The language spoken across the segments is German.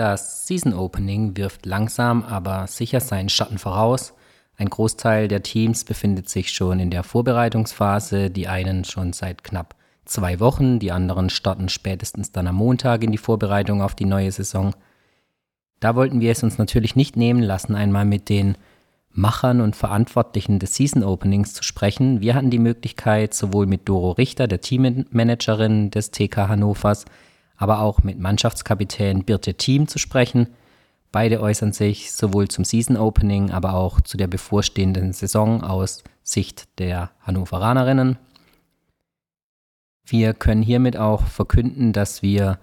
Das Season Opening wirft langsam, aber sicher seinen Schatten voraus. Ein Großteil der Teams befindet sich schon in der Vorbereitungsphase, die einen schon seit knapp zwei Wochen, die anderen starten spätestens dann am Montag in die Vorbereitung auf die neue Saison. Da wollten wir es uns natürlich nicht nehmen lassen, einmal mit den Machern und Verantwortlichen des Season Openings zu sprechen. Wir hatten die Möglichkeit, sowohl mit Doro Richter, der Teammanagerin des TK Hannovers, aber auch mit Mannschaftskapitän Birte Thiem zu sprechen. Beide äußern sich sowohl zum Season Opening, aber auch zu der bevorstehenden Saison aus Sicht der Hannoveranerinnen. Wir können hiermit auch verkünden, dass wir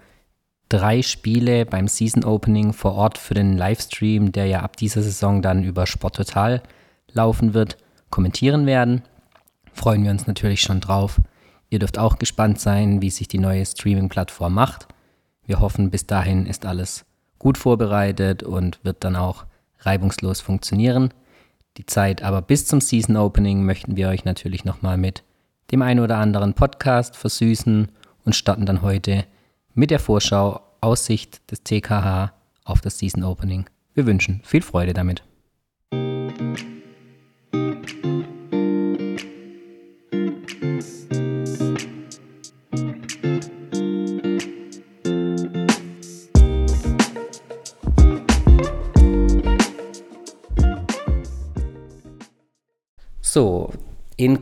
drei Spiele beim Season Opening vor Ort für den Livestream, der ja ab dieser Saison dann über Sport Total laufen wird, kommentieren werden. Freuen wir uns natürlich schon drauf. Ihr dürft auch gespannt sein, wie sich die neue Streaming-Plattform macht. Wir hoffen, bis dahin ist alles gut vorbereitet und wird dann auch reibungslos funktionieren. Die Zeit aber bis zum Season Opening möchten wir euch natürlich nochmal mit dem einen oder anderen Podcast versüßen und starten dann heute mit der Vorschau Aussicht des TKH auf das Season Opening. Wir wünschen viel Freude damit.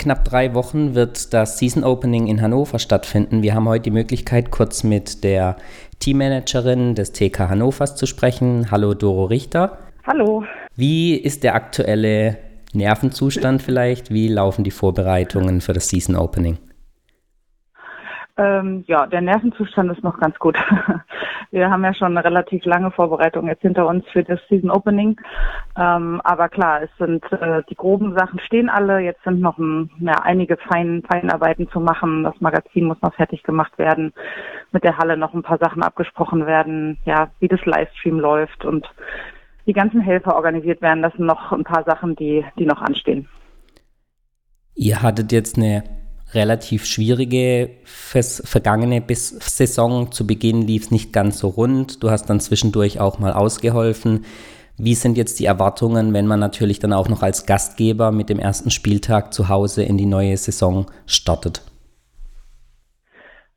Knapp drei Wochen wird das Season Opening in Hannover stattfinden. Wir haben heute die Möglichkeit, kurz mit der Teammanagerin des TK Hannovers zu sprechen. Hallo Doro Richter. Hallo. Wie ist der aktuelle Nervenzustand vielleicht? Wie laufen die Vorbereitungen für das Season Opening? Ähm, ja, der Nervenzustand ist noch ganz gut. Wir haben ja schon eine relativ lange Vorbereitung jetzt hinter uns für das Season Opening. Ähm, aber klar, es sind äh, die groben Sachen stehen alle. Jetzt sind noch ein, ja, einige Fein, Feinarbeiten zu machen. Das Magazin muss noch fertig gemacht werden. Mit der Halle noch ein paar Sachen abgesprochen werden. Ja, wie das Livestream läuft und die ganzen Helfer organisiert werden. Das sind noch ein paar Sachen, die, die noch anstehen. Ihr hattet jetzt eine relativ schwierige fürs vergangene bis Saison. Zu Beginn lief es nicht ganz so rund. Du hast dann zwischendurch auch mal ausgeholfen. Wie sind jetzt die Erwartungen, wenn man natürlich dann auch noch als Gastgeber mit dem ersten Spieltag zu Hause in die neue Saison startet?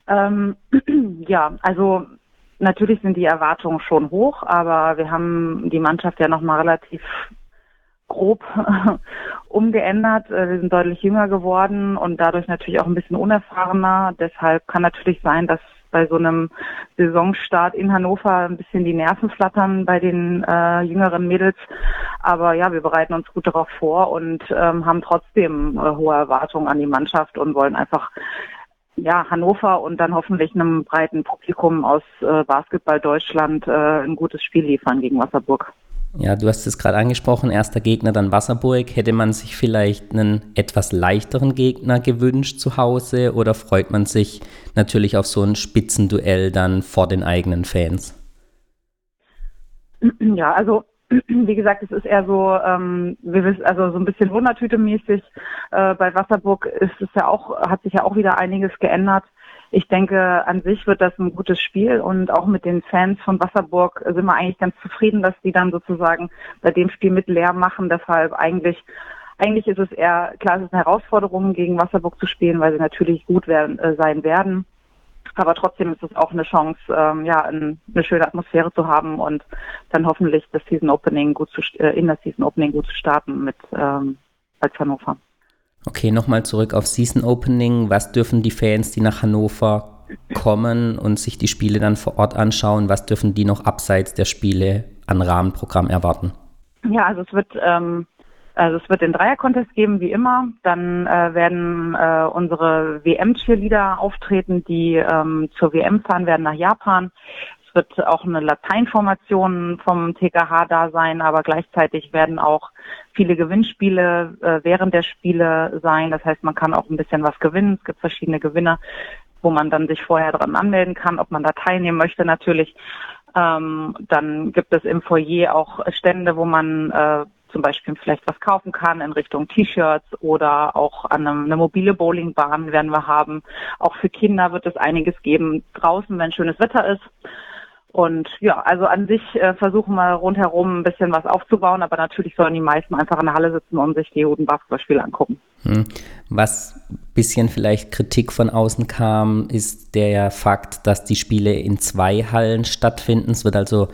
Ähm, ja, also natürlich sind die Erwartungen schon hoch, aber wir haben die Mannschaft ja nochmal relativ grob umgeändert. Äh, wir sind deutlich jünger geworden und dadurch natürlich auch ein bisschen unerfahrener. Deshalb kann natürlich sein, dass bei so einem Saisonstart in Hannover ein bisschen die Nerven flattern bei den äh, jüngeren Mädels. Aber ja, wir bereiten uns gut darauf vor und ähm, haben trotzdem äh, hohe Erwartungen an die Mannschaft und wollen einfach ja, Hannover und dann hoffentlich einem breiten Publikum aus äh, Basketball Deutschland äh, ein gutes Spiel liefern gegen Wasserburg. Ja, du hast es gerade angesprochen, erster Gegner dann Wasserburg. Hätte man sich vielleicht einen etwas leichteren Gegner gewünscht zu Hause oder freut man sich natürlich auf so ein Spitzenduell dann vor den eigenen Fans? Ja, also wie gesagt, es ist eher so, ähm, wir wissen, also so ein bisschen Wundertüte-mäßig. Äh, bei Wasserburg ist es ja auch, hat sich ja auch wieder einiges geändert ich denke, an sich wird das ein gutes Spiel und auch mit den Fans von Wasserburg sind wir eigentlich ganz zufrieden, dass die dann sozusagen bei dem Spiel mit leer machen. Deshalb eigentlich eigentlich ist es eher, klar, es ist eine Herausforderung, gegen Wasserburg zu spielen, weil sie natürlich gut werden, äh, sein werden. Aber trotzdem ist es auch eine Chance, ähm, ja, ein, eine schöne Atmosphäre zu haben und dann hoffentlich das Season Opening gut zu, äh, in das Season Opening gut zu starten mit ähm, als Hannover. Okay, nochmal zurück auf Season Opening. Was dürfen die Fans, die nach Hannover kommen und sich die Spiele dann vor Ort anschauen, was dürfen die noch abseits der Spiele an Rahmenprogramm erwarten? Ja, also es wird ähm, also es wird den Dreier-Contest geben, wie immer. Dann äh, werden äh, unsere WM-Cheerleader auftreten, die ähm, zur WM fahren werden nach Japan. Es wird auch eine Lateinformation vom TKH da sein, aber gleichzeitig werden auch viele Gewinnspiele äh, während der Spiele sein. Das heißt, man kann auch ein bisschen was gewinnen. Es gibt verschiedene Gewinner, wo man dann sich vorher dran anmelden kann, ob man da teilnehmen möchte natürlich. Ähm, dann gibt es im Foyer auch Stände, wo man äh, zum Beispiel vielleicht was kaufen kann in Richtung T-Shirts oder auch an einem, eine mobile Bowlingbahn werden wir haben. Auch für Kinder wird es einiges geben draußen, wenn schönes Wetter ist. Und ja, also an sich äh, versuchen wir rundherum ein bisschen was aufzubauen, aber natürlich sollen die meisten einfach in der Halle sitzen und sich die guten angucken. Hm. Was bisschen vielleicht Kritik von außen kam, ist der Fakt, dass die Spiele in zwei Hallen stattfinden. Es wird also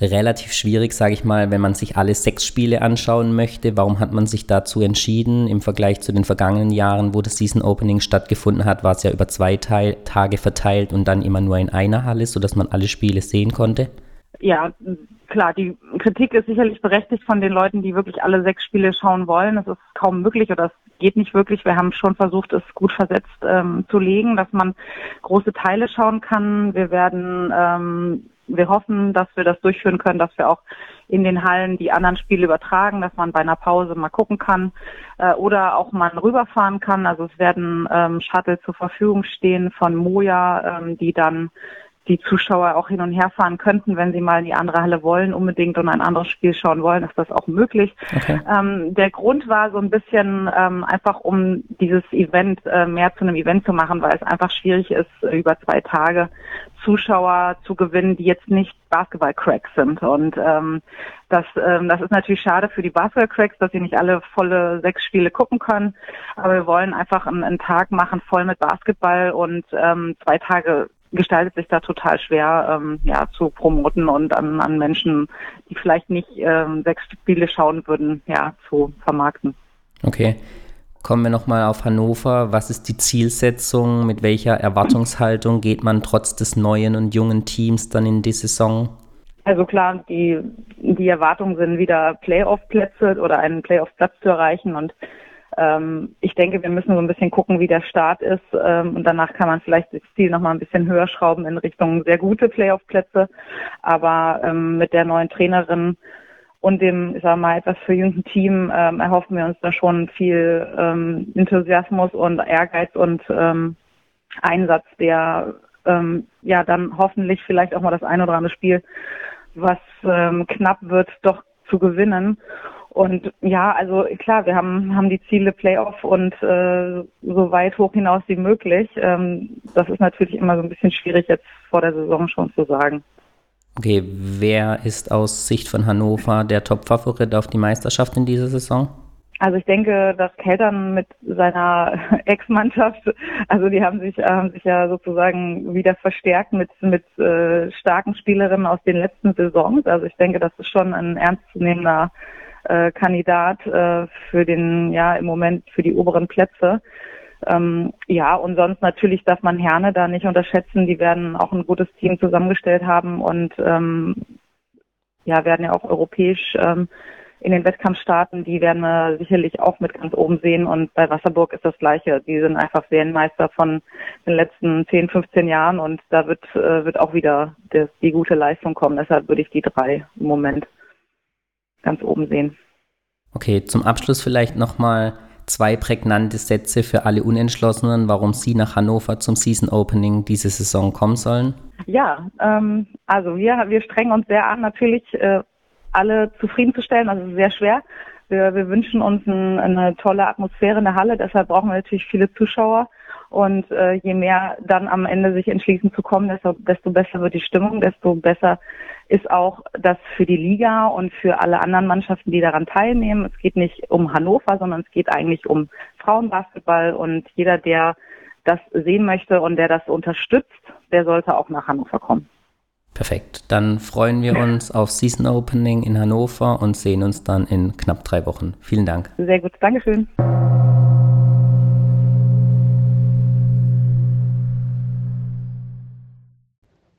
relativ schwierig, sage ich mal, wenn man sich alle sechs Spiele anschauen möchte. Warum hat man sich dazu entschieden? Im Vergleich zu den vergangenen Jahren, wo das Season Opening stattgefunden hat, war es ja über zwei Teil Tage verteilt und dann immer nur in einer Halle, sodass man alle Spiele sehen konnte. Ja, klar, die Kritik ist sicherlich berechtigt von den Leuten, die wirklich alle sechs Spiele schauen wollen. Es ist kaum möglich oder es geht nicht wirklich. Wir haben schon versucht, es gut versetzt ähm, zu legen, dass man große Teile schauen kann. Wir werden ähm, wir hoffen, dass wir das durchführen können, dass wir auch in den Hallen die anderen Spiele übertragen, dass man bei einer Pause mal gucken kann äh, oder auch mal rüberfahren kann. Also es werden ähm, Shuttle zur Verfügung stehen von Moja, ähm, die dann die Zuschauer auch hin und her fahren könnten, wenn sie mal in die andere Halle wollen, unbedingt und ein anderes Spiel schauen wollen, ist das auch möglich. Okay. Ähm, der Grund war so ein bisschen ähm, einfach, um dieses Event äh, mehr zu einem Event zu machen, weil es einfach schwierig ist, über zwei Tage Zuschauer zu gewinnen, die jetzt nicht Basketball-Cracks sind. Und ähm, das, ähm, das ist natürlich schade für die Basketball-Cracks, dass sie nicht alle volle sechs Spiele gucken können. Aber wir wollen einfach einen, einen Tag machen voll mit Basketball und ähm, zwei Tage gestaltet sich da total schwer, ähm, ja, zu promoten und an, an Menschen, die vielleicht nicht ähm, sechs Spiele schauen würden, ja, zu vermarkten. Okay. Kommen wir nochmal auf Hannover. Was ist die Zielsetzung? Mit welcher Erwartungshaltung geht man trotz des neuen und jungen Teams dann in die Saison? Also klar, die, die Erwartungen sind wieder Playoff-Plätze oder einen Playoff-Platz zu erreichen und ähm, ich denke, wir müssen so ein bisschen gucken, wie der Start ist ähm, und danach kann man vielleicht das Ziel nochmal ein bisschen höher schrauben in Richtung sehr gute Playoff-Plätze. Aber ähm, mit der neuen Trainerin und dem, ich sag mal, etwas verjüngten Team ähm, erhoffen wir uns da schon viel ähm, Enthusiasmus und Ehrgeiz und ähm, Einsatz, der ähm, ja dann hoffentlich vielleicht auch mal das ein oder andere Spiel, was ähm, knapp wird, doch zu gewinnen. Und ja, also klar, wir haben, haben die Ziele Playoff und äh, so weit hoch hinaus wie möglich. Ähm, das ist natürlich immer so ein bisschen schwierig jetzt vor der Saison schon zu sagen. Okay, wer ist aus Sicht von Hannover der Top-Favorit auf die Meisterschaft in dieser Saison? Also ich denke, dass Keltern mit seiner Ex-Mannschaft, also die haben sich, haben sich ja sozusagen wieder verstärkt mit, mit äh, starken Spielerinnen aus den letzten Saisons. Also ich denke, das ist schon ein ernstzunehmender äh, Kandidat äh, für den, ja, im Moment für die oberen Plätze. Ähm, ja, und sonst natürlich darf man Herne da nicht unterschätzen. Die werden auch ein gutes Team zusammengestellt haben und ähm, ja, werden ja auch europäisch ähm, in den Wettkampf starten. Die werden wir sicherlich auch mit ganz oben sehen. Und bei Wasserburg ist das Gleiche. Die sind einfach Serienmeister von den letzten 10, 15 Jahren und da wird, äh, wird auch wieder das, die gute Leistung kommen. Deshalb würde ich die drei im Moment ganz oben sehen. Okay, zum Abschluss vielleicht nochmal zwei prägnante Sätze für alle Unentschlossenen, warum Sie nach Hannover zum Season Opening diese Saison kommen sollen? Ja, ähm, also wir, wir strengen uns sehr an, natürlich äh, alle zufriedenzustellen, also sehr schwer. Wir, wir wünschen uns ein, eine tolle Atmosphäre in der Halle, deshalb brauchen wir natürlich viele Zuschauer. Und äh, je mehr dann am Ende sich entschließen zu kommen, desto, desto besser wird die Stimmung, desto besser ist auch das für die Liga und für alle anderen Mannschaften, die daran teilnehmen. Es geht nicht um Hannover, sondern es geht eigentlich um Frauenbasketball und jeder, der das sehen möchte und der das unterstützt, der sollte auch nach Hannover kommen. Perfekt. Dann freuen wir uns auf Season Opening in Hannover und sehen uns dann in knapp drei Wochen. Vielen Dank. Sehr gut. Dankeschön.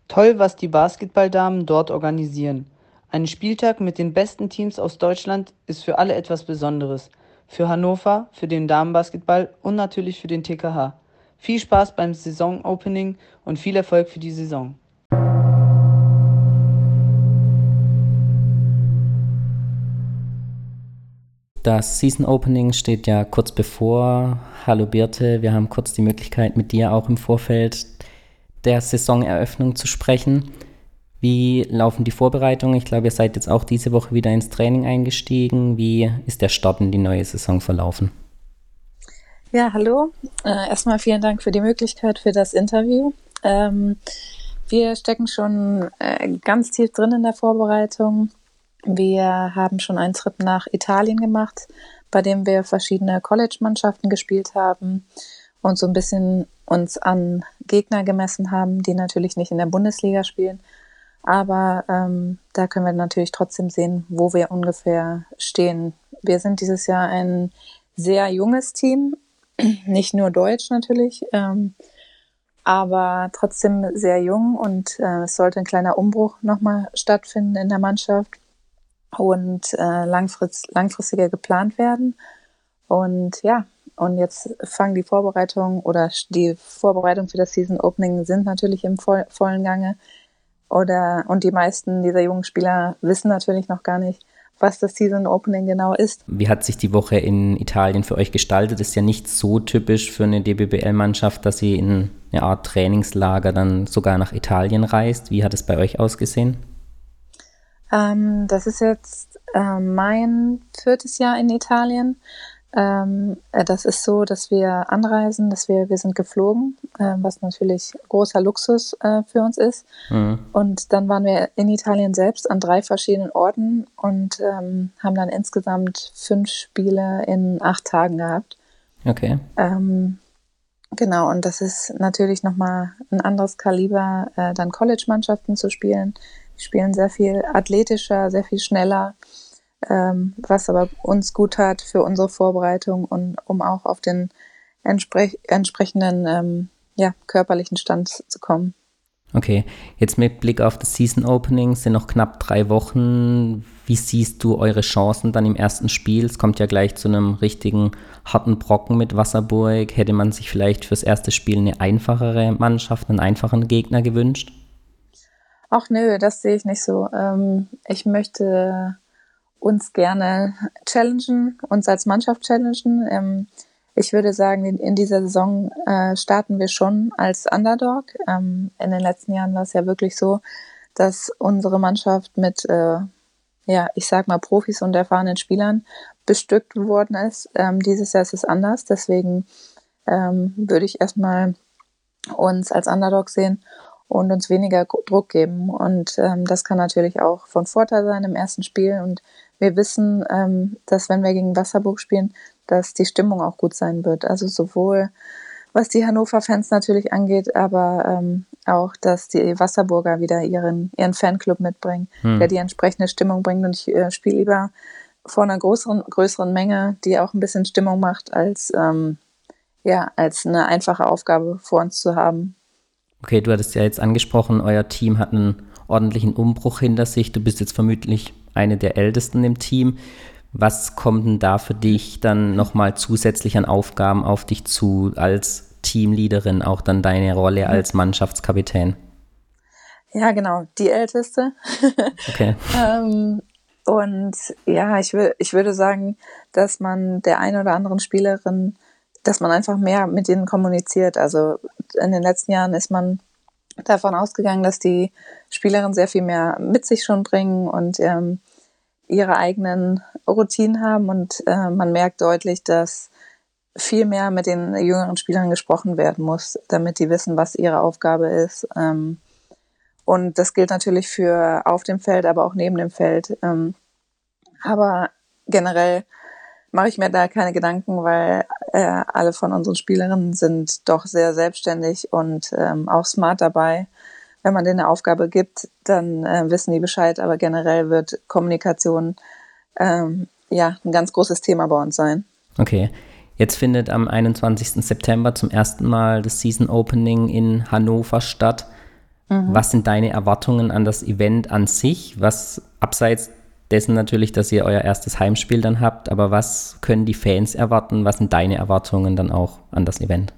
Toll, was die Basketballdamen dort organisieren. Ein Spieltag mit den besten Teams aus Deutschland ist für alle etwas Besonderes. Für Hannover, für den Damenbasketball und natürlich für den TKH. Viel Spaß beim Saisonopening und viel Erfolg für die Saison. Das Season Opening steht ja kurz bevor. Hallo Birte, wir haben kurz die Möglichkeit, mit dir auch im Vorfeld der Saisoneröffnung zu sprechen. Wie laufen die Vorbereitungen? Ich glaube, ihr seid jetzt auch diese Woche wieder ins Training eingestiegen. Wie ist der Start in die neue Saison verlaufen? Ja, hallo. Äh, erstmal vielen Dank für die Möglichkeit für das Interview. Ähm, wir stecken schon äh, ganz tief drin in der Vorbereitung. Wir haben schon einen Trip nach Italien gemacht, bei dem wir verschiedene College-Mannschaften gespielt haben und so ein bisschen uns an Gegner gemessen haben, die natürlich nicht in der Bundesliga spielen. Aber ähm, da können wir natürlich trotzdem sehen, wo wir ungefähr stehen. Wir sind dieses Jahr ein sehr junges Team, nicht nur deutsch natürlich, ähm, aber trotzdem sehr jung und äh, es sollte ein kleiner Umbruch nochmal stattfinden in der Mannschaft und äh, langfrist, langfristiger geplant werden. Und ja, und jetzt fangen die Vorbereitungen oder die Vorbereitungen für das Season Opening sind natürlich im voll, vollen Gange. Oder, und die meisten dieser jungen Spieler wissen natürlich noch gar nicht, was das Season Opening genau ist. Wie hat sich die Woche in Italien für euch gestaltet? Ist ja nicht so typisch für eine DBBL-Mannschaft, dass sie in eine Art Trainingslager dann sogar nach Italien reist. Wie hat es bei euch ausgesehen? Ähm, das ist jetzt äh, mein viertes Jahr in Italien. Ähm, äh, das ist so, dass wir anreisen, dass wir, wir sind geflogen, äh, was natürlich großer Luxus äh, für uns ist. Mhm. Und dann waren wir in Italien selbst an drei verschiedenen Orten und ähm, haben dann insgesamt fünf Spiele in acht Tagen gehabt. Okay. Ähm, genau, und das ist natürlich nochmal ein anderes Kaliber, äh, dann College-Mannschaften zu spielen. Die spielen sehr viel athletischer, sehr viel schneller ähm, was aber uns gut hat für unsere Vorbereitung und um auch auf den entsprech entsprechenden ähm, ja, körperlichen Stand zu kommen. Okay, jetzt mit Blick auf das Season Opening sind noch knapp drei Wochen. Wie siehst du eure Chancen dann im ersten Spiel? Es kommt ja gleich zu einem richtigen harten Brocken mit Wasserburg. Hätte man sich vielleicht fürs erste Spiel eine einfachere Mannschaft, einen einfachen Gegner gewünscht? Ach nö, das sehe ich nicht so. Ähm, ich möchte uns gerne challengen, uns als Mannschaft challengen. Ähm, ich würde sagen, in, in dieser Saison äh, starten wir schon als Underdog. Ähm, in den letzten Jahren war es ja wirklich so, dass unsere Mannschaft mit, äh, ja, ich sag mal, Profis und erfahrenen Spielern bestückt worden ist. Ähm, dieses Jahr ist es anders. Deswegen ähm, würde ich erstmal uns als Underdog sehen und uns weniger Druck geben. Und ähm, das kann natürlich auch von Vorteil sein im ersten Spiel. Und wir wissen, ähm, dass wenn wir gegen Wasserburg spielen, dass die Stimmung auch gut sein wird. Also sowohl was die Hannover-Fans natürlich angeht, aber ähm, auch, dass die Wasserburger wieder ihren, ihren Fanclub mitbringen, hm. der die entsprechende Stimmung bringt. Und ich äh, spiele lieber vor einer größeren, größeren Menge, die auch ein bisschen Stimmung macht, als, ähm, ja, als eine einfache Aufgabe vor uns zu haben. Okay, du hattest ja jetzt angesprochen, euer Team hat einen ordentlichen Umbruch hinter sich. Du bist jetzt vermutlich eine der ältesten im Team. Was kommt denn da für dich dann nochmal zusätzlich an Aufgaben auf dich zu als Teamleaderin, auch dann deine Rolle als Mannschaftskapitän? Ja, genau, die älteste. Okay. ähm, und ja, ich, will, ich würde sagen, dass man der einen oder anderen Spielerin, dass man einfach mehr mit ihnen kommuniziert. Also in den letzten Jahren ist man davon ausgegangen, dass die Spielerinnen sehr viel mehr mit sich schon bringen und ähm, ihre eigenen Routinen haben und äh, man merkt deutlich, dass viel mehr mit den jüngeren Spielern gesprochen werden muss, damit die wissen, was ihre Aufgabe ist. Ähm, und das gilt natürlich für auf dem Feld, aber auch neben dem Feld. Ähm, aber generell mache ich mir da keine Gedanken, weil äh, alle von unseren Spielerinnen sind doch sehr selbstständig und ähm, auch smart dabei. Wenn man denen eine Aufgabe gibt, dann äh, wissen die Bescheid, aber generell wird Kommunikation ähm, ja ein ganz großes Thema bei uns sein. Okay. Jetzt findet am 21. September zum ersten Mal das Season Opening in Hannover statt. Mhm. Was sind deine Erwartungen an das Event an sich? Was abseits dessen natürlich, dass ihr euer erstes Heimspiel dann habt, aber was können die Fans erwarten? Was sind deine Erwartungen dann auch an das Event?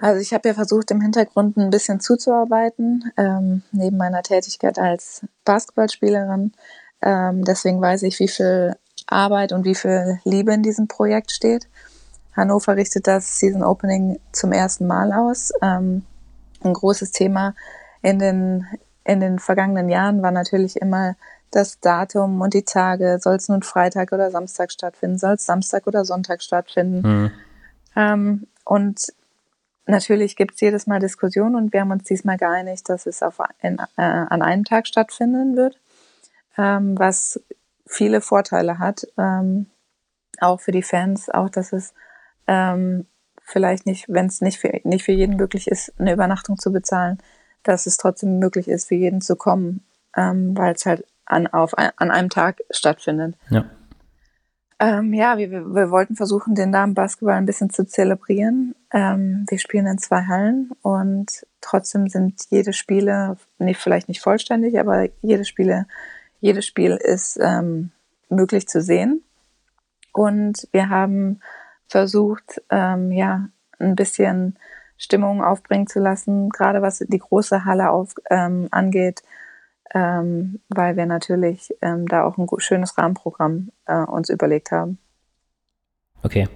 Also ich habe ja versucht, im Hintergrund ein bisschen zuzuarbeiten, ähm, neben meiner Tätigkeit als Basketballspielerin. Ähm, deswegen weiß ich, wie viel Arbeit und wie viel Liebe in diesem Projekt steht. Hannover richtet das Season Opening zum ersten Mal aus. Ähm, ein großes Thema in den, in den vergangenen Jahren war natürlich immer das Datum und die Tage. Soll es nun Freitag oder Samstag stattfinden? Soll es Samstag oder Sonntag stattfinden? Mhm. Ähm, und natürlich gibt es jedes Mal Diskussionen und wir haben uns diesmal geeinigt, dass es auf in, äh, an einem Tag stattfinden wird, ähm, was viele Vorteile hat, ähm, auch für die Fans, auch dass es ähm, vielleicht nicht, wenn es nicht für, nicht für jeden möglich ist, eine Übernachtung zu bezahlen, dass es trotzdem möglich ist, für jeden zu kommen, ähm, weil es halt an, auf, an einem Tag stattfindet. Ja. Ähm, ja, wir, wir wollten versuchen, den Damenbasketball ein bisschen zu zelebrieren. Ähm, wir spielen in zwei Hallen und trotzdem sind jede Spiele, nicht, vielleicht nicht vollständig, aber jede Spiele, jedes Spiel ist ähm, möglich zu sehen. Und wir haben versucht, ähm, ja, ein bisschen Stimmung aufbringen zu lassen, gerade was die große Halle auf, ähm, angeht, ähm, weil wir natürlich ähm, da auch ein schönes Rahmenprogramm äh, uns überlegt haben. Okay.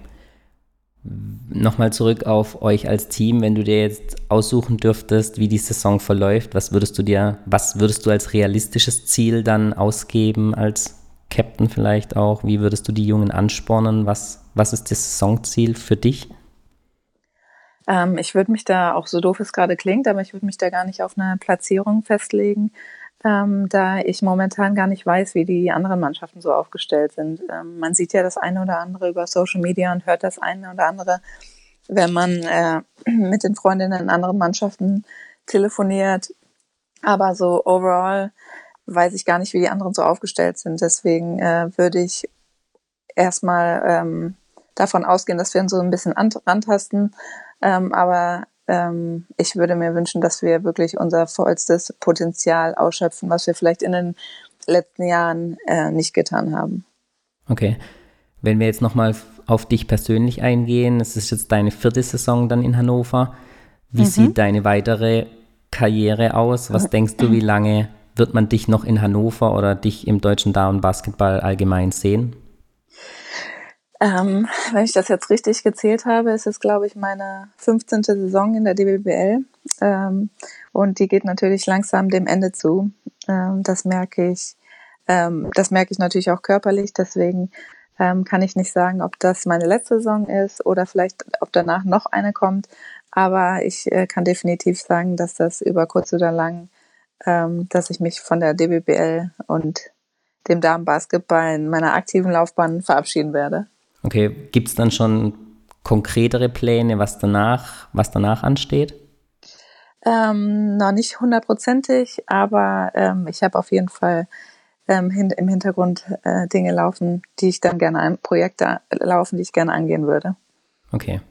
Nochmal zurück auf euch als Team, wenn du dir jetzt aussuchen dürftest, wie die Saison verläuft, was würdest du dir, was würdest du als realistisches Ziel dann ausgeben als Captain vielleicht auch? Wie würdest du die Jungen anspornen? Was, was ist das Saisonziel für dich? Ähm, ich würde mich da, auch so doof es gerade klingt, aber ich würde mich da gar nicht auf eine Platzierung festlegen, ähm, da ich momentan gar nicht weiß, wie die anderen Mannschaften so aufgestellt sind. Ähm, man sieht ja das eine oder andere über Social Media und hört das eine oder andere, wenn man äh, mit den Freundinnen in anderen Mannschaften telefoniert. Aber so overall weiß ich gar nicht, wie die anderen so aufgestellt sind. Deswegen äh, würde ich erstmal ähm, davon ausgehen, dass wir uns so ein bisschen antasten. Ähm, aber ähm, ich würde mir wünschen, dass wir wirklich unser vollstes Potenzial ausschöpfen, was wir vielleicht in den letzten Jahren äh, nicht getan haben. Okay. Wenn wir jetzt nochmal auf dich persönlich eingehen, es ist jetzt deine vierte Saison dann in Hannover. Wie mhm. sieht deine weitere Karriere aus? Was denkst du, wie lange wird man dich noch in Hannover oder dich im deutschen Damenbasketball allgemein sehen? Ähm, wenn ich das jetzt richtig gezählt habe, ist es, glaube ich, meine 15. Saison in der DBBL. Ähm, und die geht natürlich langsam dem Ende zu. Ähm, das merke ich. Ähm, das merke ich natürlich auch körperlich. Deswegen ähm, kann ich nicht sagen, ob das meine letzte Saison ist oder vielleicht, ob danach noch eine kommt. Aber ich äh, kann definitiv sagen, dass das über kurz oder lang, ähm, dass ich mich von der DBBL und dem Damenbasketball in meiner aktiven Laufbahn verabschieden werde. Okay, gibt es dann schon konkretere Pläne, was danach, was danach ansteht? Ähm, noch nicht hundertprozentig, aber ähm, ich habe auf jeden Fall ähm, hin, im Hintergrund äh, Dinge laufen, die ich dann gerne an Projekte laufen, die ich gerne angehen würde. Okay.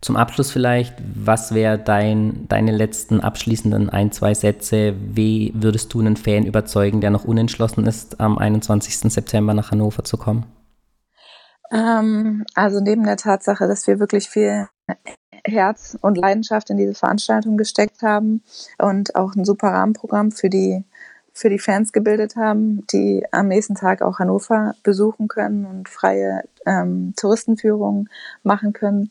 Zum Abschluss vielleicht, was wäre dein, deine letzten abschließenden ein, zwei Sätze? Wie würdest du einen Fan überzeugen, der noch unentschlossen ist, am 21. September nach Hannover zu kommen? Ähm, also neben der Tatsache, dass wir wirklich viel Herz und Leidenschaft in diese Veranstaltung gesteckt haben und auch ein super Rahmenprogramm für die für die Fans gebildet haben, die am nächsten Tag auch Hannover besuchen können und freie ähm, Touristenführungen machen können,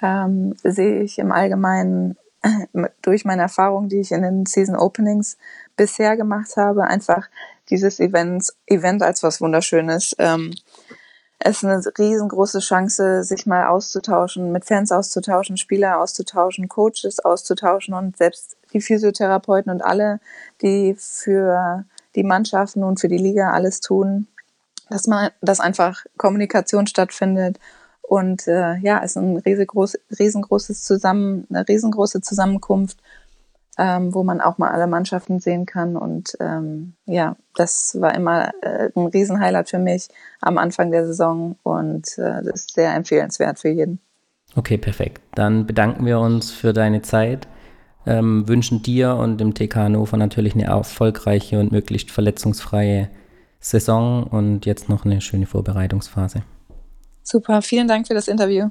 ähm, sehe ich im Allgemeinen äh, durch meine Erfahrungen, die ich in den Season Openings bisher gemacht habe, einfach dieses Event, Event als was Wunderschönes. Ähm, ist eine riesengroße Chance, sich mal auszutauschen, mit Fans auszutauschen, Spieler auszutauschen, Coaches auszutauschen und selbst die Physiotherapeuten und alle, die für die Mannschaften und für die Liga alles tun, dass man, dass einfach Kommunikation stattfindet. Und äh, ja, es ist ein riesengroß, riesengroßes Zusammen, eine riesengroße Zusammenkunft ähm, wo man auch mal alle Mannschaften sehen kann. Und ähm, ja, das war immer äh, ein Riesenhighlight für mich am Anfang der Saison und äh, das ist sehr empfehlenswert für jeden. Okay, perfekt. Dann bedanken wir uns für deine Zeit. Ähm, wünschen dir und dem TK Hannover natürlich eine erfolgreiche und möglichst verletzungsfreie Saison und jetzt noch eine schöne Vorbereitungsphase. Super, vielen Dank für das Interview.